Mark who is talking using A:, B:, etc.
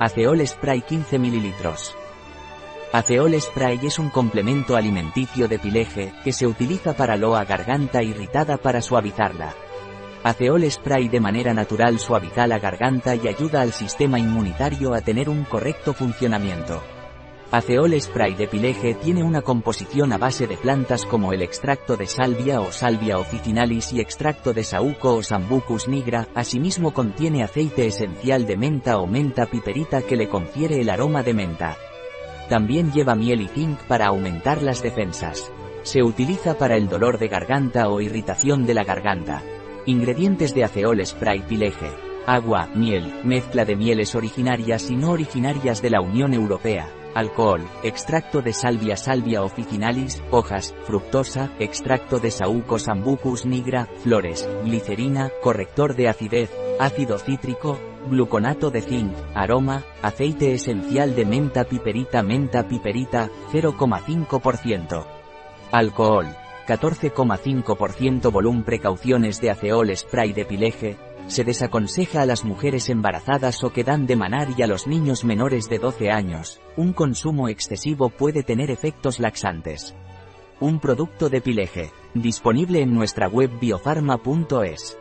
A: Aceol Spray 15 ml. Aceol Spray es un complemento alimenticio de pileje, que se utiliza para loa garganta irritada para suavizarla. Aceol Spray de manera natural suaviza la garganta y ayuda al sistema inmunitario a tener un correcto funcionamiento. Aceol Spray de Pileje tiene una composición a base de plantas como el extracto de salvia o salvia officinalis y extracto de saúco o sambucus nigra, asimismo contiene aceite esencial de menta o menta piperita que le confiere el aroma de menta. También lleva miel y zinc para aumentar las defensas. Se utiliza para el dolor de garganta o irritación de la garganta. Ingredientes de Aceol Spray Pileje. Agua, miel, mezcla de mieles originarias y no originarias de la Unión Europea alcohol, extracto de salvia salvia officinalis, hojas, fructosa, extracto de saúco sambucus nigra, flores, glicerina, corrector de acidez, ácido cítrico, gluconato de zinc, aroma, aceite esencial de menta piperita menta piperita, 0,5%. Alcohol, 14,5% volumen precauciones de aceol spray de pileje, se desaconseja a las mujeres embarazadas o que dan de manar y a los niños menores de 12 años, un consumo excesivo puede tener efectos laxantes. Un producto de Pileje, disponible en nuestra web biofarma.es.